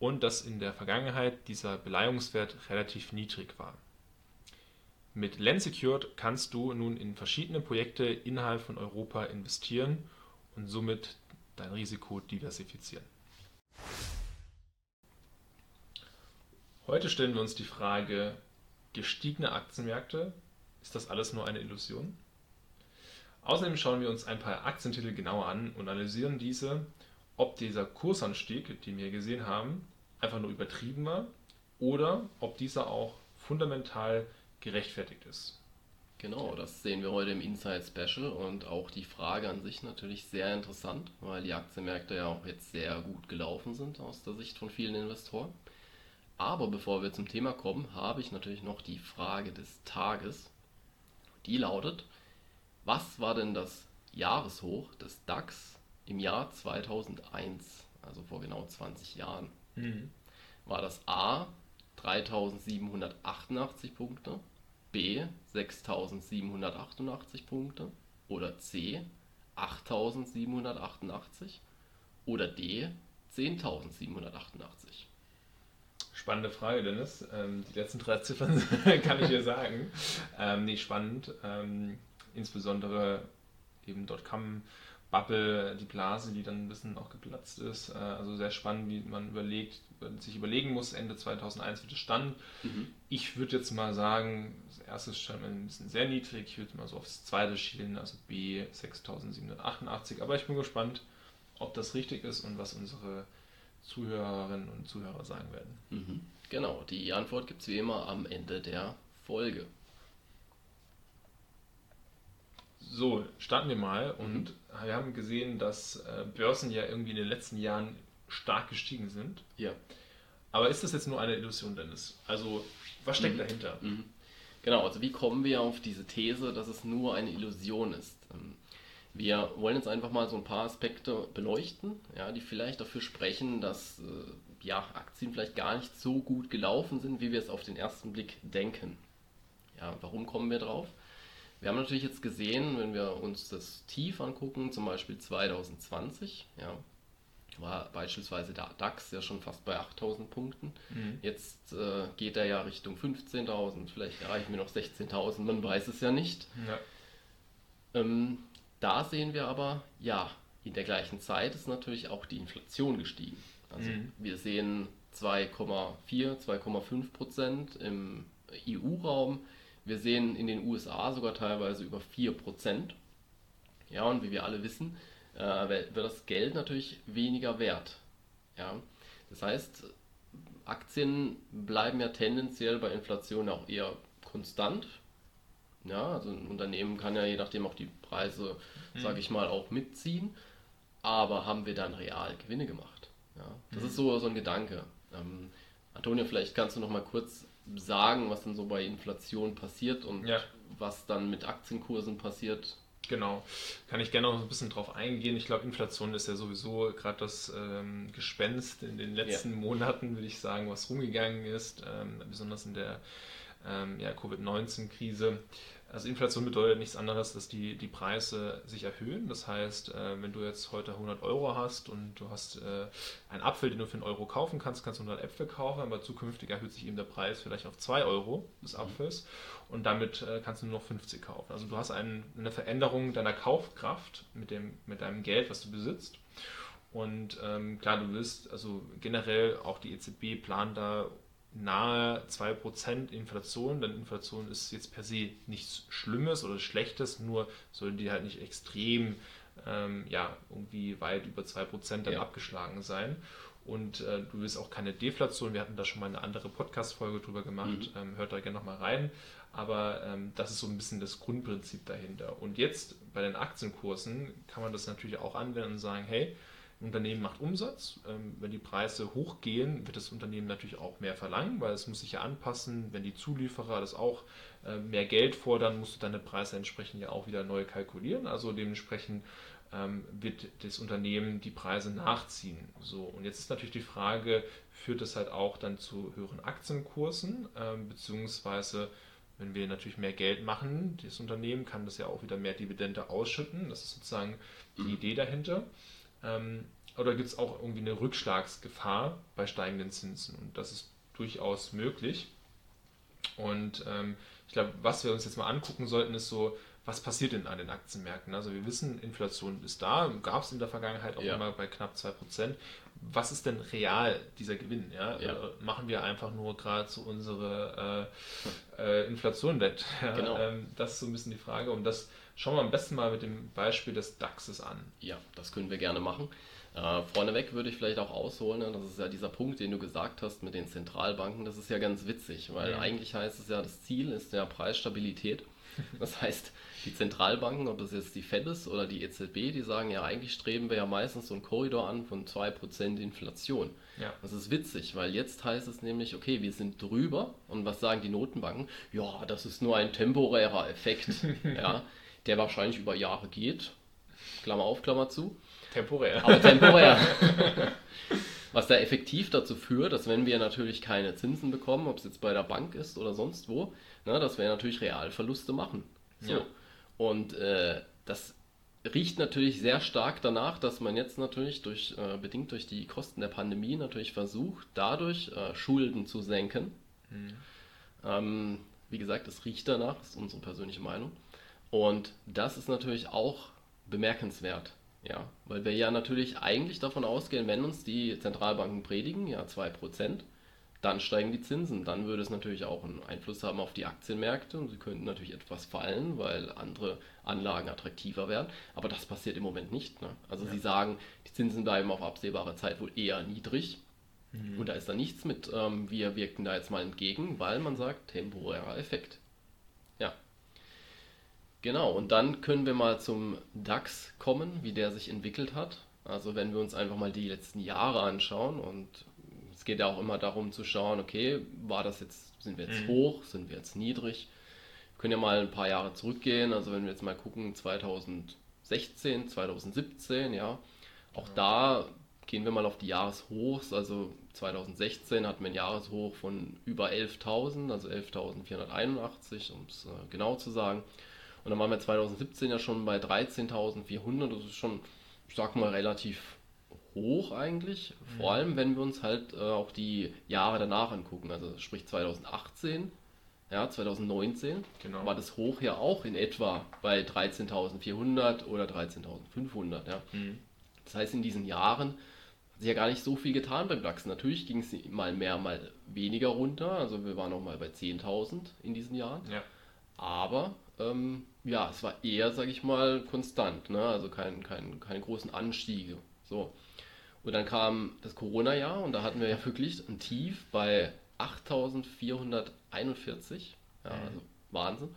und dass in der Vergangenheit dieser Beleihungswert relativ niedrig war. Mit Lensecured kannst du nun in verschiedene Projekte innerhalb von Europa investieren und somit dein Risiko diversifizieren. Heute stellen wir uns die Frage, gestiegene Aktienmärkte, ist das alles nur eine Illusion? Außerdem schauen wir uns ein paar Aktientitel genauer an und analysieren diese, ob dieser Kursanstieg, den wir gesehen haben, einfach nur übertrieben war oder ob dieser auch fundamental gerechtfertigt ist. Genau, das sehen wir heute im Inside Special und auch die Frage an sich natürlich sehr interessant, weil die Aktienmärkte ja auch jetzt sehr gut gelaufen sind aus der Sicht von vielen Investoren. Aber bevor wir zum Thema kommen, habe ich natürlich noch die Frage des Tages. Die lautet, was war denn das Jahreshoch des DAX im Jahr 2001, also vor genau 20 Jahren? Mhm. War das A 3788 Punkte, B 6788 Punkte oder C 8788 oder D 10788? Spannende Frage, Dennis. Ähm, die letzten drei Ziffern kann ich dir sagen. Ähm, nee, spannend. Ähm, insbesondere eben .com Bubble, die Blase, die dann ein bisschen auch geplatzt ist. Äh, also sehr spannend, wie man überlegt, sich überlegen muss, Ende 2001 wird es stand. Mhm. Ich würde jetzt mal sagen, das erste stand ein bisschen sehr niedrig, ich würde mal so aufs zweite schielen, also B 6788, aber ich bin gespannt, ob das richtig ist und was unsere Zuhörerinnen und Zuhörer sagen werden. Mhm. Genau, die Antwort gibt es wie immer am Ende der Folge. So, starten wir mal und mhm. wir haben gesehen, dass äh, Börsen ja irgendwie in den letzten Jahren stark gestiegen sind. Ja. Aber ist das jetzt nur eine Illusion, Dennis? Also, was steckt mhm. dahinter? Mhm. Genau, also wie kommen wir auf diese These, dass es nur eine Illusion ist? Ähm, wir wollen jetzt einfach mal so ein paar Aspekte beleuchten, ja, die vielleicht dafür sprechen, dass äh, ja, Aktien vielleicht gar nicht so gut gelaufen sind, wie wir es auf den ersten Blick denken. Ja, warum kommen wir drauf? Wir haben natürlich jetzt gesehen, wenn wir uns das Tief angucken, zum Beispiel 2020, ja, war beispielsweise der DAX ja schon fast bei 8000 Punkten. Mhm. Jetzt äh, geht er ja Richtung 15.000, vielleicht erreichen wir noch 16.000, man weiß es ja nicht. Ja. Ähm, da sehen wir aber, ja, in der gleichen Zeit ist natürlich auch die Inflation gestiegen. Also mhm. wir sehen 2,4, 2,5 Prozent im EU-Raum. Wir sehen in den USA sogar teilweise über 4%. Ja, und wie wir alle wissen, äh, wird das Geld natürlich weniger wert. Ja, das heißt, Aktien bleiben ja tendenziell bei Inflation auch eher konstant. Ja, also ein Unternehmen kann ja je nachdem auch die Preise, mhm. sage ich mal, auch mitziehen. Aber haben wir dann real Gewinne gemacht? Ja, das mhm. ist so, so ein Gedanke. Ähm, Antonio, vielleicht kannst du noch mal kurz sagen, was dann so bei Inflation passiert und ja. was dann mit Aktienkursen passiert. Genau, kann ich gerne noch ein bisschen drauf eingehen. Ich glaube, Inflation ist ja sowieso gerade das ähm, Gespenst in den letzten ja. Monaten, würde ich sagen, was rumgegangen ist, ähm, besonders in der ähm, ja, Covid-19-Krise. Also Inflation bedeutet nichts anderes, dass die, die Preise sich erhöhen. Das heißt, äh, wenn du jetzt heute 100 Euro hast und du hast äh, einen Apfel, den du für einen Euro kaufen kannst, kannst du 100 Äpfel kaufen, aber zukünftig erhöht sich eben der Preis vielleicht auf 2 Euro des mhm. Apfels und damit äh, kannst du nur noch 50 kaufen. Also du hast einen, eine Veränderung deiner Kaufkraft mit, dem, mit deinem Geld, was du besitzt. Und ähm, klar, du willst, also generell auch die EZB plant da nahe 2% Inflation, denn Inflation ist jetzt per se nichts Schlimmes oder Schlechtes, nur soll die halt nicht extrem ähm, ja, irgendwie weit über 2% dann ja. abgeschlagen sein. Und äh, du willst auch keine Deflation. Wir hatten da schon mal eine andere Podcast-Folge drüber gemacht. Mhm. Ähm, hört da gerne nochmal rein. Aber ähm, das ist so ein bisschen das Grundprinzip dahinter. Und jetzt bei den Aktienkursen kann man das natürlich auch anwenden und sagen, hey, Unternehmen macht Umsatz. Ähm, wenn die Preise hochgehen, wird das Unternehmen natürlich auch mehr verlangen, weil es muss sich ja anpassen. Wenn die Zulieferer das auch äh, mehr Geld fordern, musst du deine Preise entsprechend ja auch wieder neu kalkulieren. Also dementsprechend ähm, wird das Unternehmen die Preise nachziehen. So, und jetzt ist natürlich die Frage, führt das halt auch dann zu höheren Aktienkursen, ähm, beziehungsweise wenn wir natürlich mehr Geld machen, das Unternehmen kann das ja auch wieder mehr Dividende ausschütten. Das ist sozusagen die mhm. Idee dahinter. Ähm, oder gibt es auch irgendwie eine Rückschlagsgefahr bei steigenden Zinsen? Und das ist durchaus möglich. Und ähm, ich glaube, was wir uns jetzt mal angucken sollten, ist so, was passiert denn an den Aktienmärkten? Also wir wissen, Inflation ist da, gab es in der Vergangenheit auch ja. immer bei knapp 2%. Was ist denn real dieser Gewinn? Ja? ja. Äh, machen wir einfach nur gerade so unsere äh, äh, Inflation wett? Ja? Genau. Ähm, das ist so ein bisschen die Frage und das schauen wir am besten mal mit dem Beispiel des DAXes an. Ja, das können wir gerne machen. Äh, vorneweg würde ich vielleicht auch ausholen, ne? das ist ja dieser Punkt, den du gesagt hast mit den Zentralbanken, das ist ja ganz witzig, weil ja. eigentlich heißt es ja, das Ziel ist ja Preisstabilität. Das heißt, die Zentralbanken, ob das jetzt die Fed ist oder die EZB, die sagen ja, eigentlich streben wir ja meistens so einen Korridor an von 2% Inflation. Ja. Das ist witzig, weil jetzt heißt es nämlich, okay, wir sind drüber und was sagen die Notenbanken? Ja, das ist nur ein temporärer Effekt, ja, der wahrscheinlich über Jahre geht. Klammer auf, Klammer zu. Temporär. Aber temporär. Was da effektiv dazu führt, dass wenn wir natürlich keine Zinsen bekommen, ob es jetzt bei der Bank ist oder sonst wo, na, dass wir natürlich Realverluste machen. So. Ja. Und äh, das riecht natürlich sehr stark danach, dass man jetzt natürlich durch, äh, bedingt durch die Kosten der Pandemie natürlich versucht, dadurch äh, Schulden zu senken. Mhm. Ähm, wie gesagt, es riecht danach, ist unsere persönliche Meinung. Und das ist natürlich auch bemerkenswert. Ja, weil wir ja natürlich eigentlich davon ausgehen, wenn uns die Zentralbanken predigen, ja 2%, dann steigen die Zinsen. Dann würde es natürlich auch einen Einfluss haben auf die Aktienmärkte und sie könnten natürlich etwas fallen, weil andere Anlagen attraktiver werden. Aber das passiert im Moment nicht. Ne? Also ja. sie sagen, die Zinsen bleiben auf absehbare Zeit wohl eher niedrig. Mhm. Und da ist da nichts mit, ähm, wir wirken da jetzt mal entgegen, weil man sagt, temporärer Effekt. Genau, und dann können wir mal zum DAX kommen, wie der sich entwickelt hat. Also wenn wir uns einfach mal die letzten Jahre anschauen und es geht ja auch immer darum zu schauen, okay, war das jetzt, sind wir jetzt mhm. hoch, sind wir jetzt niedrig? Wir können ja mal ein paar Jahre zurückgehen, also wenn wir jetzt mal gucken, 2016, 2017, ja, auch ja. da gehen wir mal auf die Jahreshochs, also 2016 hatten wir ein Jahreshoch von über 11.000, also 11.481, um es genau zu sagen. Und dann waren wir 2017 ja schon bei 13.400, das ist schon, ich sag mal, relativ hoch eigentlich. Vor mhm. allem, wenn wir uns halt äh, auch die Jahre danach angucken. Also sprich 2018, ja, 2019 genau. war das hoch ja auch in etwa bei 13.400 oder 13.500. Ja. Mhm. Das heißt, in diesen Jahren hat sich ja gar nicht so viel getan beim DAX. Natürlich ging es mal mehr, mal weniger runter. Also wir waren auch mal bei 10.000 in diesen Jahren. Ja. Aber ähm, ja, es war eher, sage ich mal, konstant. Ne? Also kein, kein, keine großen Anstiege. So. Und dann kam das Corona-Jahr und da hatten wir ja wirklich ein Tief bei 8441. Ja, mhm. also Wahnsinn.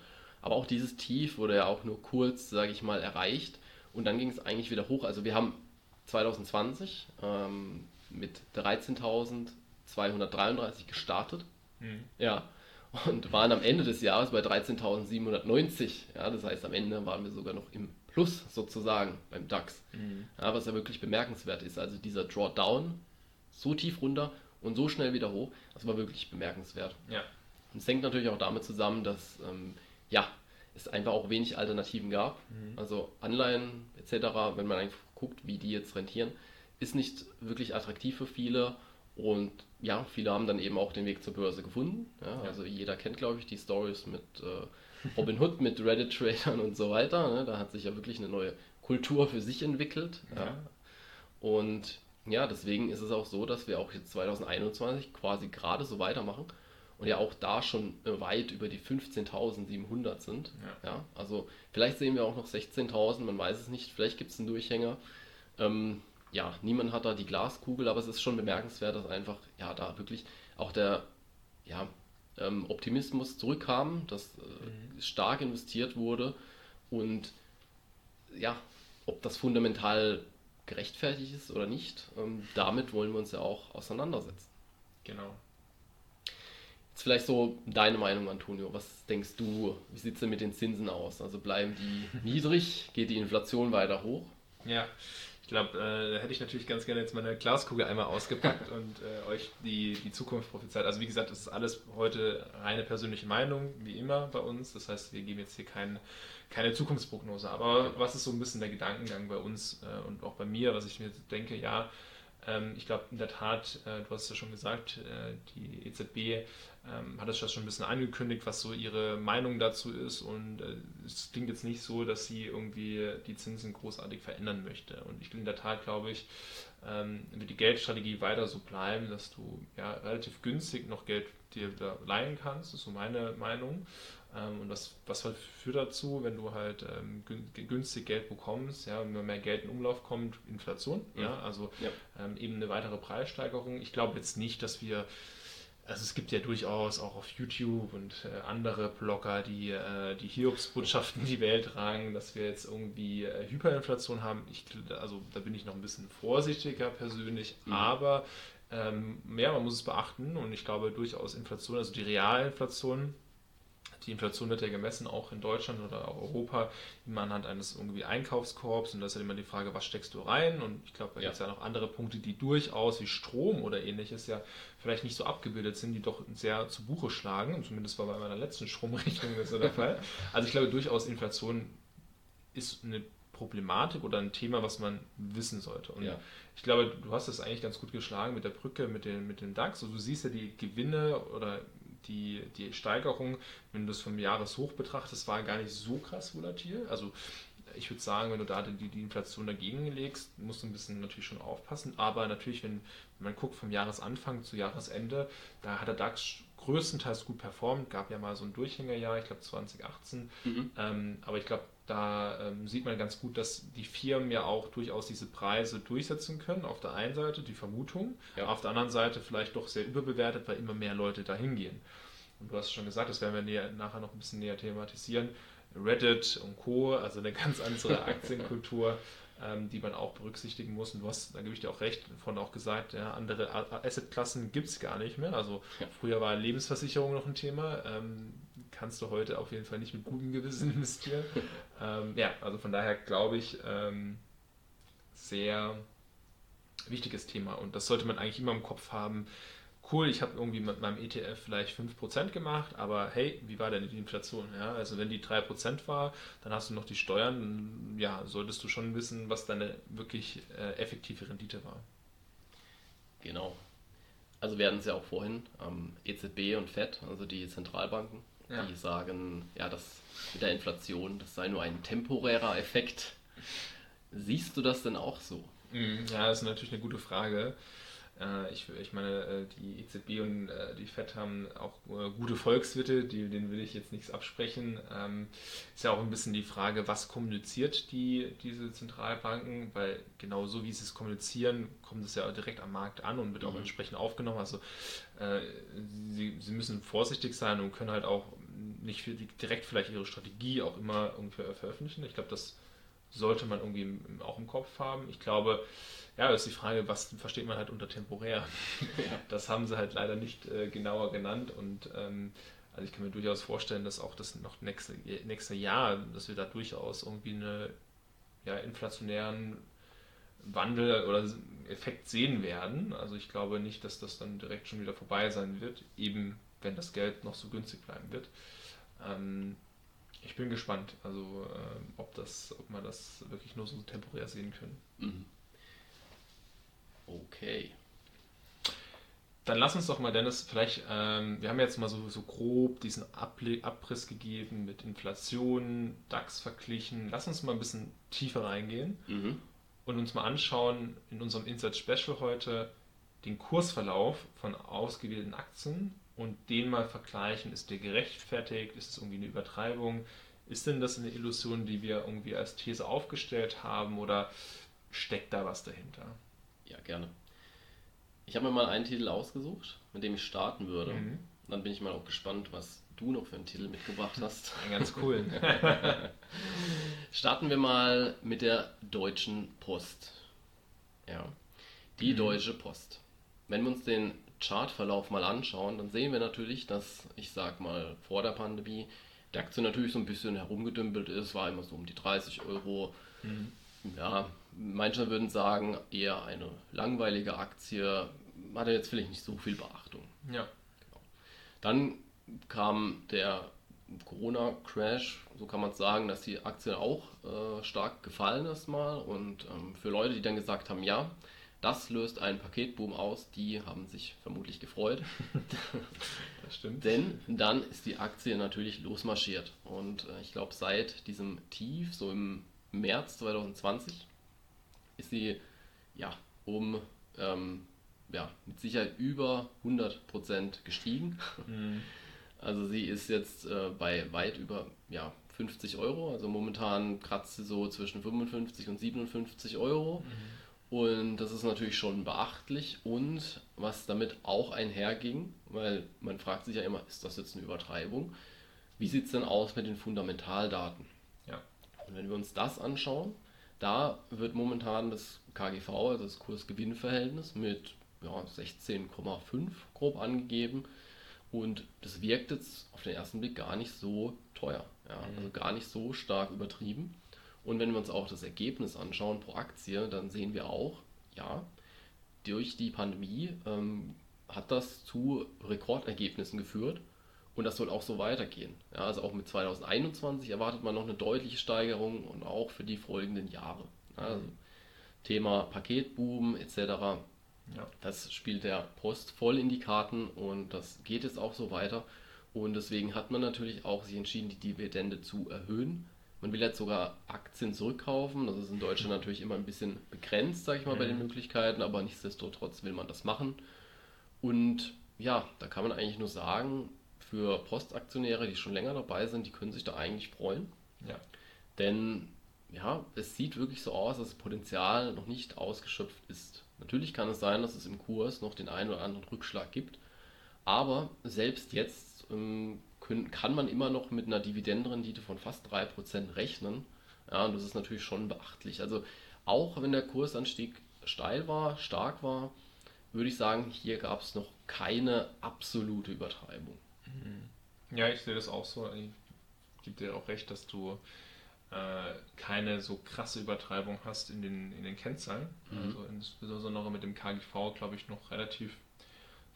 Aber auch dieses Tief wurde ja auch nur kurz, sage ich mal, erreicht. Und dann ging es eigentlich wieder hoch. Also wir haben 2020 ähm, mit 13.233 gestartet. Mhm. Ja. Und waren am Ende des Jahres bei 13.790. Ja, das heißt, am Ende waren wir sogar noch im Plus sozusagen beim DAX. Mhm. Ja, was ja wirklich bemerkenswert ist. Also dieser Drawdown so tief runter und so schnell wieder hoch, das war wirklich bemerkenswert. Ja. Und es hängt natürlich auch damit zusammen, dass ähm, ja, es einfach auch wenig Alternativen gab. Mhm. Also Anleihen etc., wenn man einfach guckt, wie die jetzt rentieren, ist nicht wirklich attraktiv für viele. Und ja, viele haben dann eben auch den Weg zur Börse gefunden. Ja. Also jeder kennt, glaube ich, die Stories mit äh, Robin Hood mit Reddit-Tradern und so weiter. Ne? Da hat sich ja wirklich eine neue Kultur für sich entwickelt. Ja. ja. Und Ja, deswegen ist es auch so, dass wir auch jetzt 2021 quasi gerade so weitermachen und ja auch da schon weit über die 15.700 sind. Ja. ja. also vielleicht sehen wir auch noch 16.000, man weiß es nicht, vielleicht gibt es einen Durchhänger. Ähm, ja, niemand hat da die Glaskugel, aber es ist schon bemerkenswert, dass einfach ja da wirklich auch der ja, ähm, Optimismus zurückkam, dass äh, mhm. stark investiert wurde und ja, ob das fundamental gerechtfertigt ist oder nicht, ähm, damit wollen wir uns ja auch auseinandersetzen. Genau. Jetzt vielleicht so deine Meinung, Antonio. Was denkst du, wie sieht es denn mit den Zinsen aus? Also bleiben die niedrig? Geht die Inflation weiter hoch? Ja, glaube, äh, da hätte ich natürlich ganz gerne jetzt meine Glaskugel einmal ausgepackt und äh, euch die, die Zukunft prophezeit. Also wie gesagt, das ist alles heute reine persönliche Meinung, wie immer bei uns. Das heißt, wir geben jetzt hier kein, keine Zukunftsprognose. Aber was ist so ein bisschen der Gedankengang bei uns äh, und auch bei mir, was ich mir denke, ja, ähm, ich glaube in der Tat, äh, du hast es ja schon gesagt, äh, die EZB ähm, hat es schon ein bisschen angekündigt, was so ihre Meinung dazu ist. Und äh, es klingt jetzt nicht so, dass sie irgendwie die Zinsen großartig verändern möchte. Und ich in der Tat glaube ich, ähm, wird die Geldstrategie weiter so bleiben, dass du ja relativ günstig noch Geld dir da leihen kannst. Das ist so meine Meinung. Ähm, und was, was halt führt dazu, wenn du halt ähm, günstig Geld bekommst, ja, wenn mehr Geld in Umlauf kommt, Inflation, ja, ja also ja. Ähm, eben eine weitere Preissteigerung. Ich glaube jetzt nicht, dass wir also es gibt ja durchaus auch auf YouTube und äh, andere Blogger, die äh, die Hiobsbotschaften in die Welt tragen, dass wir jetzt irgendwie äh, Hyperinflation haben. Ich, also da bin ich noch ein bisschen vorsichtiger persönlich, mhm. aber ähm, ja, man muss es beachten und ich glaube durchaus Inflation, also die Realinflation die Inflation wird ja gemessen, auch in Deutschland oder auch Europa, immer anhand eines irgendwie Einkaufskorps. Und da ist ja immer die Frage, was steckst du rein? Und ich glaube, da ja. gibt es ja noch andere Punkte, die durchaus wie Strom oder ähnliches ja vielleicht nicht so abgebildet sind, die doch sehr zu Buche schlagen. Zumindest war bei meiner letzten Stromrechnung das so der Fall. Also ich glaube durchaus, Inflation ist eine Problematik oder ein Thema, was man wissen sollte. Und ja. ich glaube, du hast das eigentlich ganz gut geschlagen mit der Brücke, mit, den, mit dem DAX. Also du siehst ja die Gewinne oder die, die Steigerung, wenn du das vom Jahreshoch betrachtest, war gar nicht so krass volatil. Also ich würde sagen, wenn du da die, die Inflation dagegen legst, musst du ein bisschen natürlich schon aufpassen. Aber natürlich, wenn, wenn man guckt vom Jahresanfang zu Jahresende, da hat der DAX größtenteils gut performt. Gab ja mal so ein Durchhängerjahr, ich glaube 2018. Mhm. Ähm, aber ich glaube, da ähm, sieht man ganz gut, dass die Firmen ja auch durchaus diese Preise durchsetzen können. Auf der einen Seite die Vermutung, ja. auf der anderen Seite vielleicht doch sehr überbewertet, weil immer mehr Leute dahin gehen. Und du hast schon gesagt, das werden wir näher, nachher noch ein bisschen näher thematisieren. Reddit und Co., also eine ganz andere Aktienkultur, ähm, die man auch berücksichtigen muss. Und du hast, da gebe ich dir auch recht, von auch gesagt, ja, andere Assetklassen gibt es gar nicht mehr. Also ja. früher war Lebensversicherung noch ein Thema. Ähm, kannst du heute auf jeden Fall nicht mit gutem Gewissen investieren. ähm, ja, also von daher glaube ich, ähm, sehr wichtiges Thema. Und das sollte man eigentlich immer im Kopf haben. Cool, ich habe irgendwie mit meinem ETF vielleicht 5% gemacht, aber hey, wie war denn die Inflation? Ja, also wenn die 3% war, dann hast du noch die Steuern, ja, solltest du schon wissen, was deine wirklich äh, effektive Rendite war. Genau. Also werden es ja auch vorhin, ähm, EZB und FED, also die Zentralbanken, ja. die sagen, ja, das mit der Inflation, das sei nur ein temporärer Effekt. Siehst du das denn auch so? Mhm. Ja, das ist natürlich eine gute Frage. Äh, ich, ich meine, äh, die EZB und äh, die FED haben auch gute Volkswirte, die, denen will ich jetzt nichts absprechen. Ähm, ist ja auch ein bisschen die Frage, was kommuniziert die, diese Zentralbanken, weil genau so wie sie es kommunizieren, kommt es ja direkt am Markt an und wird auch mhm. entsprechend aufgenommen. Also sie, sie müssen vorsichtig sein und können halt auch nicht direkt vielleicht ihre Strategie auch immer ungefähr veröffentlichen. Ich glaube, das sollte man irgendwie auch im Kopf haben. Ich glaube, ja, das ist die Frage, was versteht man halt unter temporär? Ja. Das haben sie halt leider nicht äh, genauer genannt und ähm, also ich kann mir durchaus vorstellen, dass auch das noch nächste, nächste Jahr, dass wir da durchaus irgendwie einen ja, inflationären Wandel oder Effekt sehen werden. Also ich glaube nicht, dass das dann direkt schon wieder vorbei sein wird, eben wenn das Geld noch so günstig bleiben wird. Ähm, ich bin gespannt, also äh, ob, das, ob man das wirklich nur so temporär sehen können. Mhm. Okay. Dann lass uns doch mal, Dennis, vielleicht, ähm, wir haben jetzt mal so, so grob diesen Abriss gegeben mit Inflation, DAX verglichen. Lass uns mal ein bisschen tiefer reingehen. Mhm. und uns mal anschauen in unserem Inside Special heute den Kursverlauf von ausgewählten Aktien und den mal vergleichen. Ist der gerechtfertigt? Ist es irgendwie eine Übertreibung? Ist denn das eine Illusion, die wir irgendwie als These aufgestellt haben oder steckt da was dahinter? Ja, gerne. Ich habe mir mal einen Titel ausgesucht, mit dem ich starten würde. Mhm. Dann bin ich mal auch gespannt, was du noch für einen Titel mitgebracht hast. Einen ganz coolen. starten wir mal mit der Deutschen Post. Ja, die mhm. Deutsche Post. Wenn wir uns den Chartverlauf mal anschauen, dann sehen wir natürlich, dass, ich sag mal, vor der Pandemie die Aktie natürlich so ein bisschen herumgedümpelt ist, war immer so um die 30 Euro. Mhm. Ja, manche würden sagen, eher eine langweilige Aktie, hatte jetzt vielleicht nicht so viel Beachtung. Ja. Genau. Dann kam der Corona-Crash, so kann man sagen, dass die Aktie auch äh, stark gefallen ist mal. Und ähm, für Leute, die dann gesagt haben, ja, das löst einen Paketboom aus. Die haben sich vermutlich gefreut. das stimmt. Denn dann ist die Aktie natürlich losmarschiert. Und äh, ich glaube, seit diesem Tief, so im März 2020, ist sie ja um ähm, ja, mit Sicherheit über 100% gestiegen. Mhm. Also sie ist jetzt äh, bei weit über ja, 50 Euro. Also momentan kratzt sie so zwischen 55 und 57 Euro. Mhm. Und das ist natürlich schon beachtlich. Und was damit auch einherging, weil man fragt sich ja immer, ist das jetzt eine Übertreibung? Wie sieht es denn aus mit den Fundamentaldaten? Ja. Und wenn wir uns das anschauen, da wird momentan das KGV, also das Kurs-Gewinn-Verhältnis, mit ja, 16,5 grob angegeben. Und das wirkt jetzt auf den ersten Blick gar nicht so teuer. Ja? Mhm. Also gar nicht so stark übertrieben. Und wenn wir uns auch das Ergebnis anschauen pro Aktie, dann sehen wir auch, ja, durch die Pandemie ähm, hat das zu Rekordergebnissen geführt und das soll auch so weitergehen. Ja, also auch mit 2021 erwartet man noch eine deutliche Steigerung und auch für die folgenden Jahre. Also Thema Paketboom etc. Ja. Das spielt der Post voll in die Karten und das geht jetzt auch so weiter. Und deswegen hat man natürlich auch sich entschieden, die Dividende zu erhöhen. Man will jetzt sogar Aktien zurückkaufen. Das ist in Deutschland natürlich immer ein bisschen begrenzt, sage ich mal, bei den mhm. Möglichkeiten, aber nichtsdestotrotz will man das machen. Und ja, da kann man eigentlich nur sagen, für Postaktionäre, die schon länger dabei sind, die können sich da eigentlich freuen. Ja. Denn ja, es sieht wirklich so aus, dass das Potenzial noch nicht ausgeschöpft ist. Natürlich kann es sein, dass es im Kurs noch den einen oder anderen Rückschlag gibt, aber selbst jetzt ähm, können, kann man immer noch mit einer Dividendenrendite von fast 3% rechnen. Ja, und das ist natürlich schon beachtlich. Also auch wenn der Kursanstieg steil war, stark war, würde ich sagen, hier gab es noch keine absolute Übertreibung. Mhm. Ja, ich sehe das auch so. Ich gebe dir auch recht, dass du äh, keine so krasse Übertreibung hast in den, in den Kennzahlen. Mhm. Also insbesondere mit dem KGV, glaube ich, noch relativ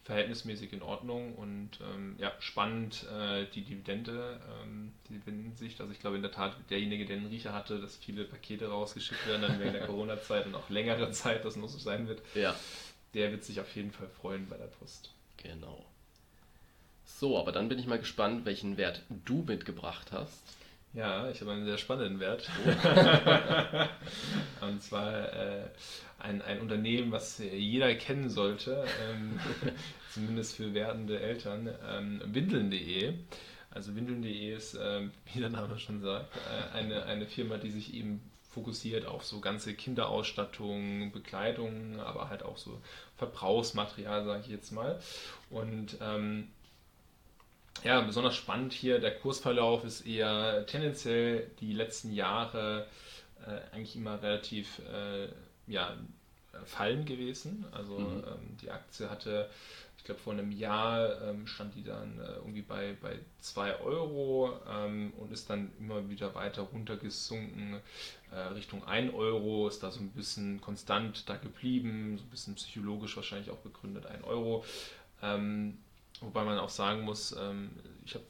verhältnismäßig in Ordnung und ähm, ja, spannend äh, die Dividende, ähm, die Dividendensicht. Also ich glaube in der Tat, derjenige, der einen Riecher hatte, dass viele Pakete rausgeschickt werden, dann während der Corona-Zeit und auch längere Zeit, das noch so sein wird, ja. der wird sich auf jeden Fall freuen bei der Post. Genau. So, aber dann bin ich mal gespannt, welchen Wert du mitgebracht hast. Ja, ich habe einen sehr spannenden Wert. Oh. und zwar äh, ein, ein Unternehmen, was jeder kennen sollte, ähm, zumindest für werdende Eltern, ähm, windeln.de. Also windeln.de ist, ähm, wie der Name schon sagt, äh, eine, eine Firma, die sich eben fokussiert auf so ganze Kinderausstattung, Bekleidung, aber halt auch so Verbrauchsmaterial, sage ich jetzt mal. Und ähm, ja, besonders spannend hier, der Kursverlauf ist eher tendenziell die letzten Jahre äh, eigentlich immer relativ äh, ja, fallen gewesen. Also mhm. ähm, die Aktie hatte, ich glaube vor einem Jahr ähm, stand die dann äh, irgendwie bei, bei 2 Euro ähm, und ist dann immer wieder weiter runtergesunken äh, Richtung 1 Euro, ist da so ein bisschen konstant da geblieben, so ein bisschen psychologisch wahrscheinlich auch begründet 1 Euro. Ähm, wobei man auch sagen muss, ähm, ich habe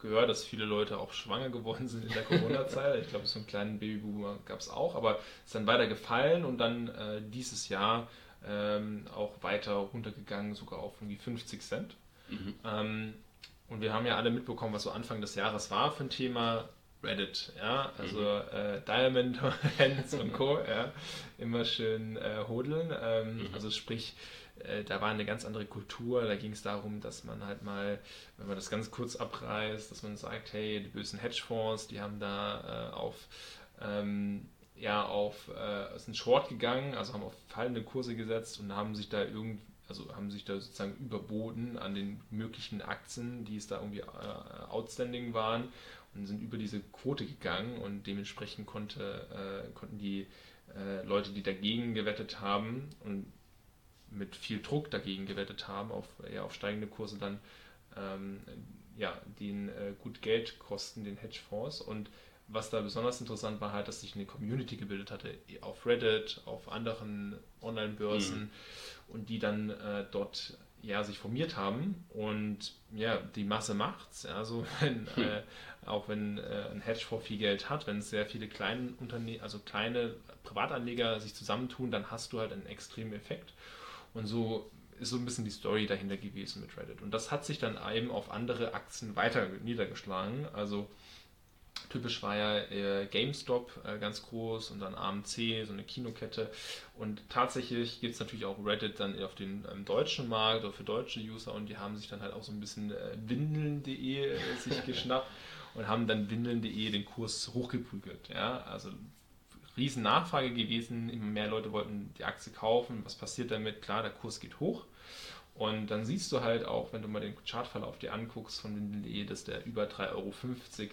gehört, dass viele Leute auch schwanger geworden sind in der Corona-Zeit. ich glaube, so einen kleinen Babyboomer gab es auch, aber ist dann weiter gefallen und dann äh, dieses Jahr ähm, auch weiter runtergegangen, sogar auf irgendwie 50 Cent. Mhm. Ähm, und wir haben ja alle mitbekommen, was so Anfang des Jahres war für ein Thema. Reddit, ja, also mhm. äh, Diamond Hands und Co. ja, immer schön äh, hodeln. Ähm, mhm. Also sprich, da war eine ganz andere Kultur. Da ging es darum, dass man halt mal, wenn man das ganz kurz abreißt, dass man sagt, hey, die bösen Hedgefonds, die haben da äh, auf ähm, ja auf äh, sind Short gegangen, also haben auf fallende Kurse gesetzt und haben sich da irgendwie also haben sich da sozusagen überboten an den möglichen Aktien, die es da irgendwie äh, outstanding waren und sind über diese Quote gegangen und dementsprechend konnte, äh, konnten die äh, Leute, die dagegen gewettet haben und mit viel Druck dagegen gewettet haben, auf, eher auf steigende Kurse dann ähm, ja, den äh, gut Geld kosten, den Hedgefonds. Und was da besonders interessant war, halt, dass sich eine Community gebildet hatte auf Reddit, auf anderen Online-Börsen mhm. und die dann äh, dort ja, sich formiert haben und ja, die Masse macht's. Also wenn, hm. äh, auch wenn äh, ein Hedgefonds viel Geld hat, wenn sehr viele kleine Unternehmen, also kleine Privatanleger sich zusammentun, dann hast du halt einen extremen Effekt. Und so ist so ein bisschen die Story dahinter gewesen mit Reddit. Und das hat sich dann eben auf andere Aktien weiter niedergeschlagen. Also Typisch war ja äh, GameStop äh, ganz groß und dann AMC, so eine Kinokette. Und tatsächlich gibt es natürlich auch Reddit dann auf den ähm, deutschen Markt oder für deutsche User und die haben sich dann halt auch so ein bisschen äh, windeln.de äh, sich geschnappt und haben dann windeln.de den Kurs hochgeprügelt. Ja? Also riesen Nachfrage gewesen, immer mehr Leute wollten die Aktie kaufen. Was passiert damit? Klar, der Kurs geht hoch. Und dann siehst du halt auch, wenn du mal den Chartverlauf dir anguckst von Windeln.de, dass der über 3,50 Euro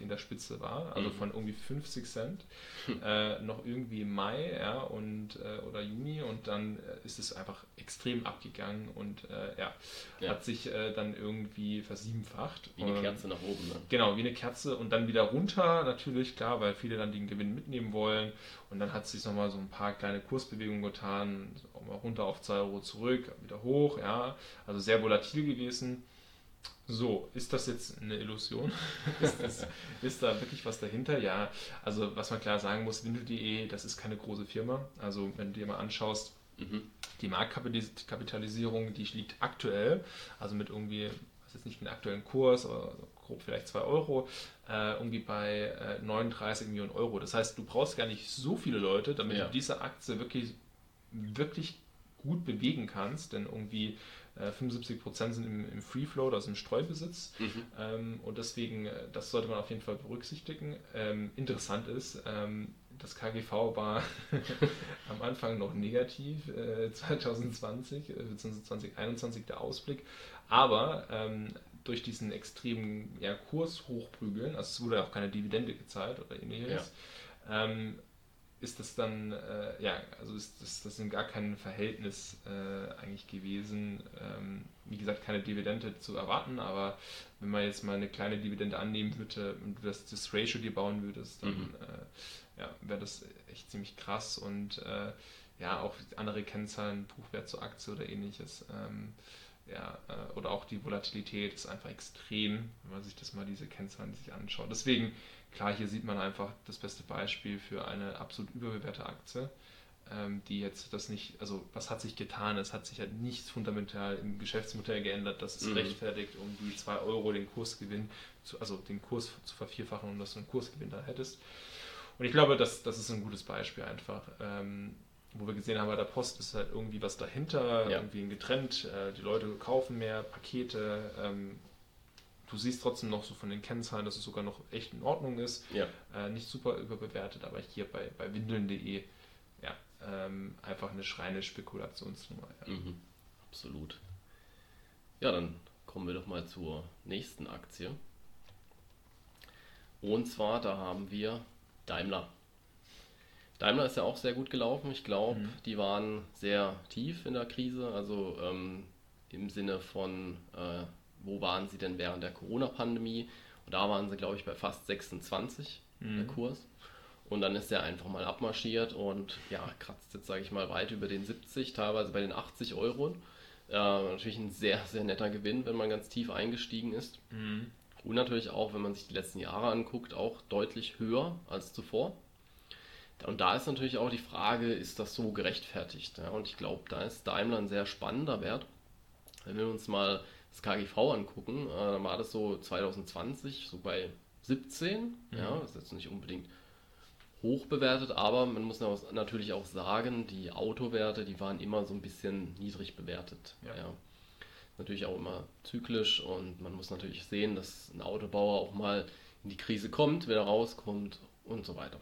in der Spitze war, also mhm. von irgendwie 50 Cent, hm. äh, noch irgendwie im Mai ja, und, äh, oder Juni und dann äh, ist es einfach extrem abgegangen und äh, ja, ja, hat sich äh, dann irgendwie versiebenfacht. Wie eine Kerze nach oben. Ne? Genau, wie eine Kerze und dann wieder runter, natürlich, klar, weil viele dann den Gewinn mitnehmen wollen und dann hat sich nochmal so ein paar kleine Kursbewegungen getan, auch mal runter auf 2 Euro zurück, wieder hoch, ja, also sehr volatil gewesen. So, ist das jetzt eine Illusion? ist, das, ist, da wirklich was dahinter? Ja, also was man klar sagen muss, Windel.de, das ist keine große Firma. Also wenn du dir mal anschaust, mhm. die Marktkapitalisierung, die liegt aktuell, also mit irgendwie, was ist nicht den aktuellen Kurs, aber grob vielleicht 2 Euro, äh, irgendwie bei äh, 39 Millionen Euro. Das heißt, du brauchst gar nicht so viele Leute, damit ja. du diese Aktie wirklich, wirklich gut bewegen kannst, denn irgendwie 75 äh, Prozent sind im, im Free Float, also im Streubesitz. Mhm. Ähm, und deswegen, äh, das sollte man auf jeden Fall berücksichtigen. Ähm, interessant ist, ähm, das KGV war am Anfang noch negativ, äh, 2020, bzw. 2021 der Ausblick. Aber ähm, durch diesen extremen ja, Kurs hochprügeln, also es wurde ja auch keine Dividende gezahlt oder ähnliches, ja. ähm, ist das dann, äh, ja, also ist das, das in gar keinem Verhältnis äh, eigentlich gewesen. Ähm, wie gesagt, keine Dividende zu erwarten, aber wenn man jetzt mal eine kleine Dividende annehmen würde und das, das Ratio dir bauen würdest, dann mhm. äh, ja, wäre das echt ziemlich krass und äh, ja, auch andere Kennzahlen, Buchwert zur Aktie oder ähnliches. Ähm, ja, äh, oder auch die Volatilität ist einfach extrem, wenn man sich das mal diese Kennzahlen sich anschaut. Deswegen Klar, hier sieht man einfach das beste Beispiel für eine absolut überbewertete Aktie, ähm, die jetzt das nicht, also was hat sich getan? Es hat sich halt nichts fundamental im Geschäftsmodell geändert, dass es mhm. rechtfertigt, um die 2 Euro den Kursgewinn, zu, also den Kurs zu vervierfachen, um dass du einen Kursgewinn da hättest. Und ich glaube, das, das ist ein gutes Beispiel einfach. Ähm, wo wir gesehen haben, bei der Post ist halt irgendwie was dahinter, ja. irgendwie ein Getrennt, äh, die Leute kaufen mehr Pakete, ähm, Du siehst trotzdem noch so von den Kennzahlen, dass es sogar noch echt in Ordnung ist. Ja. Äh, nicht super überbewertet, aber hier bei, bei windeln.de ja, ähm, einfach eine schreine Spekulationsnummer. Ja. Mhm. Absolut. Ja, dann kommen wir doch mal zur nächsten Aktie. Und zwar, da haben wir Daimler. Daimler ist ja auch sehr gut gelaufen. Ich glaube, mhm. die waren sehr tief in der Krise, also ähm, im Sinne von äh, wo waren sie denn während der Corona-Pandemie? Und da waren sie, glaube ich, bei fast 26 mhm. der Kurs. Und dann ist er einfach mal abmarschiert und ja, kratzt jetzt, sage ich mal, weit über den 70, teilweise bei den 80 Euro. Äh, natürlich ein sehr, sehr netter Gewinn, wenn man ganz tief eingestiegen ist. Mhm. Und natürlich auch, wenn man sich die letzten Jahre anguckt, auch deutlich höher als zuvor. Und da ist natürlich auch die Frage, ist das so gerechtfertigt? Ja, und ich glaube, da ist Daimler ein sehr spannender Wert. Wenn wir uns mal das KGV angucken, äh, dann war das so 2020 so bei 17. Mhm. Ja, das ist jetzt nicht unbedingt hoch bewertet, aber man muss natürlich auch sagen, die Autowerte, die waren immer so ein bisschen niedrig bewertet. Ja. ja. Natürlich auch immer zyklisch und man muss natürlich sehen, dass ein Autobauer auch mal in die Krise kommt, wieder rauskommt und so weiter.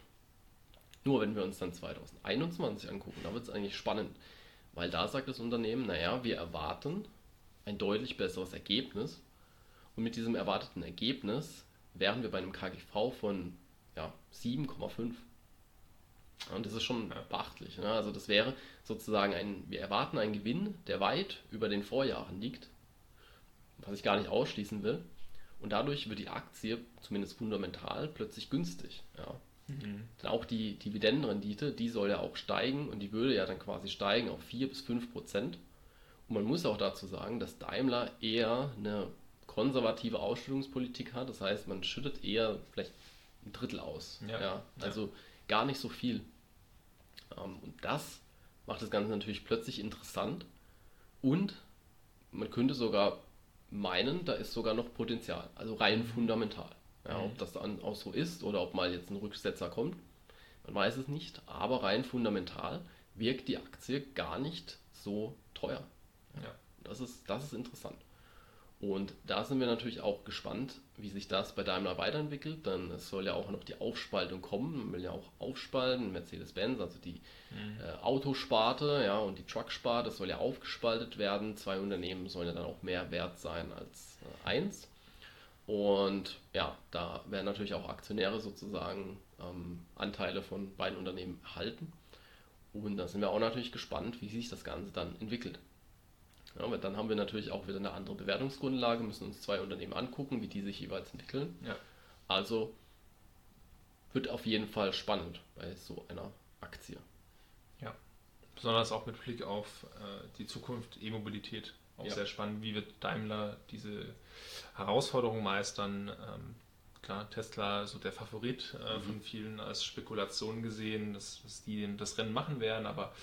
Nur wenn wir uns dann 2021 angucken, da wird es eigentlich spannend, weil da sagt das Unternehmen, naja, wir erwarten ein deutlich besseres Ergebnis und mit diesem erwarteten Ergebnis wären wir bei einem KGV von ja, 7,5. Und das ist schon beachtlich. Ne? Also das wäre sozusagen ein, wir erwarten einen Gewinn, der weit über den Vorjahren liegt, was ich gar nicht ausschließen will. Und dadurch wird die Aktie, zumindest fundamental, plötzlich günstig. Ja. Mhm. Denn auch die Dividendenrendite, die soll ja auch steigen und die würde ja dann quasi steigen auf 4 bis 5 Prozent. Und man muss auch dazu sagen, dass Daimler eher eine konservative Ausschüttungspolitik hat. Das heißt, man schüttet eher vielleicht ein Drittel aus. Ja. ja. Also gar nicht so viel. Ähm, und das macht das Ganze natürlich plötzlich interessant. Und man könnte sogar meinen, da ist sogar noch Potenzial. Also rein mhm. fundamental. Ja, mhm. Ob das dann auch so ist oder ob mal jetzt ein Rücksetzer kommt, man weiß es nicht. Aber rein fundamental wirkt die Aktie gar nicht so teuer. Das, ist, das ist interessant. Und da sind wir natürlich auch gespannt, wie sich das bei Daimler weiterentwickelt. Dann es soll ja auch noch die Aufspaltung kommen. Man will ja auch aufspalten, Mercedes-Benz, also die mhm. äh, Autosparte ja, und die Trucksparte, das soll ja aufgespaltet werden. Zwei Unternehmen sollen ja dann auch mehr wert sein als äh, eins. Und ja, da werden natürlich auch Aktionäre sozusagen ähm, Anteile von beiden Unternehmen erhalten. Und da sind wir auch natürlich gespannt, wie sich das Ganze dann entwickelt. Ja, aber dann haben wir natürlich auch wieder eine andere Bewertungsgrundlage, müssen uns zwei Unternehmen angucken, wie die sich jeweils entwickeln. Ja. Also wird auf jeden Fall spannend bei so einer Aktie. Ja, besonders auch mit Blick auf äh, die Zukunft E-Mobilität. Auch ja. sehr spannend, wie wird Daimler diese Herausforderungen meistern. Ähm, klar, Tesla so der Favorit äh, mhm. von vielen als Spekulation gesehen, dass, dass die das Rennen machen werden, aber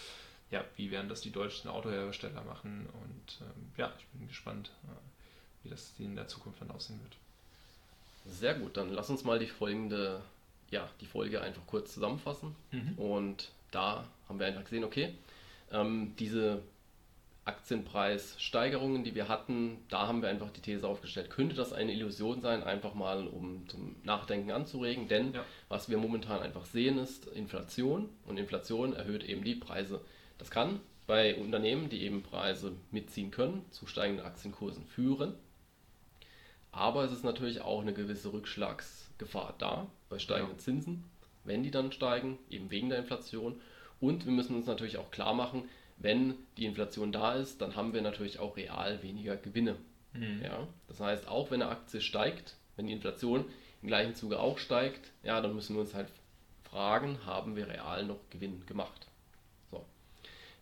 ja, wie werden das die deutschen Autohersteller machen? Und ähm, ja, ich bin gespannt, äh, wie das in der Zukunft dann aussehen wird. Sehr gut, dann lass uns mal die folgende, ja, die Folge einfach kurz zusammenfassen. Mhm. Und da haben wir einfach gesehen, okay, ähm, diese Aktienpreissteigerungen, die wir hatten, da haben wir einfach die These aufgestellt, könnte das eine Illusion sein, einfach mal um zum Nachdenken anzuregen, denn ja. was wir momentan einfach sehen ist Inflation und Inflation erhöht eben die Preise das kann bei Unternehmen, die eben Preise mitziehen können, zu steigenden Aktienkursen führen. Aber es ist natürlich auch eine gewisse Rückschlagsgefahr da bei steigenden ja. Zinsen, wenn die dann steigen, eben wegen der Inflation. Und wir müssen uns natürlich auch klar machen, wenn die Inflation da ist, dann haben wir natürlich auch real weniger Gewinne. Mhm. Ja? Das heißt, auch wenn eine Aktie steigt, wenn die Inflation im gleichen Zuge auch steigt, ja, dann müssen wir uns halt fragen, haben wir real noch Gewinn gemacht?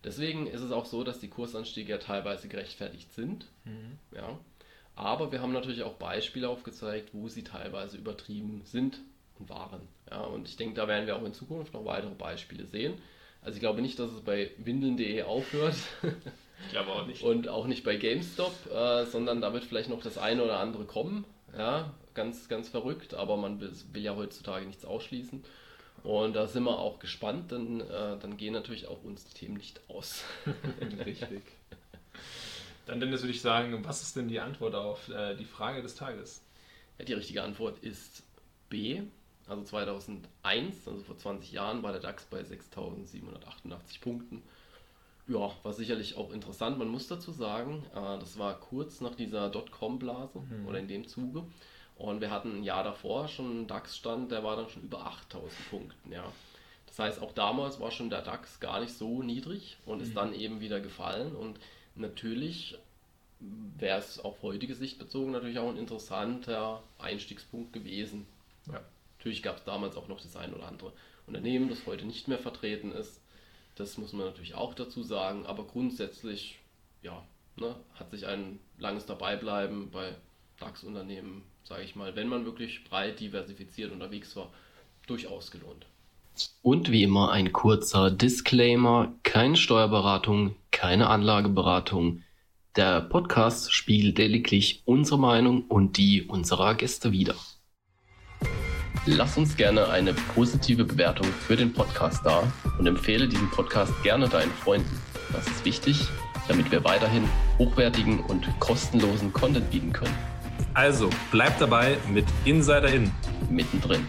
Deswegen ist es auch so, dass die Kursanstiege ja teilweise gerechtfertigt sind. Mhm. Ja. Aber wir haben natürlich auch Beispiele aufgezeigt, wo sie teilweise übertrieben sind und waren. Ja, und ich denke, da werden wir auch in Zukunft noch weitere Beispiele sehen. Also ich glaube nicht, dass es bei windeln.de aufhört. Ich glaube auch nicht. Und auch nicht bei GameStop, äh, sondern da wird vielleicht noch das eine oder andere kommen. Ja, ganz, ganz verrückt, aber man will, will ja heutzutage nichts ausschließen. Und da sind wir auch gespannt, denn äh, dann gehen natürlich auch uns die Themen nicht aus. Richtig. Dann Dennis würde ich sagen, was ist denn die Antwort auf äh, die Frage des Tages? Ja, die richtige Antwort ist B. Also 2001, also vor 20 Jahren, war der DAX bei 6.788 Punkten. Ja, war sicherlich auch interessant. Man muss dazu sagen, äh, das war kurz nach dieser Dotcom-Blase mhm. oder in dem Zuge. Und wir hatten ein Jahr davor schon einen DAX-Stand, der war dann schon über 8000 Punkten. Ja. Das heißt, auch damals war schon der DAX gar nicht so niedrig und ist mhm. dann eben wieder gefallen. Und natürlich wäre es auf heutige Sicht bezogen natürlich auch ein interessanter Einstiegspunkt gewesen. Ja. Natürlich gab es damals auch noch das ein oder andere Unternehmen, das heute nicht mehr vertreten ist. Das muss man natürlich auch dazu sagen. Aber grundsätzlich, ja, ne, hat sich ein langes Dabeibleiben bei DAX-Unternehmen sage ich mal, wenn man wirklich breit diversifiziert unterwegs war, durchaus gelohnt. Und wie immer ein kurzer Disclaimer, keine Steuerberatung, keine Anlageberatung. Der Podcast spiegelt lediglich unsere Meinung und die unserer Gäste wider. Lass uns gerne eine positive Bewertung für den Podcast da und empfehle diesen Podcast gerne deinen Freunden. Das ist wichtig, damit wir weiterhin hochwertigen und kostenlosen Content bieten können. Also, bleib dabei mit Insider In. Mittendrin.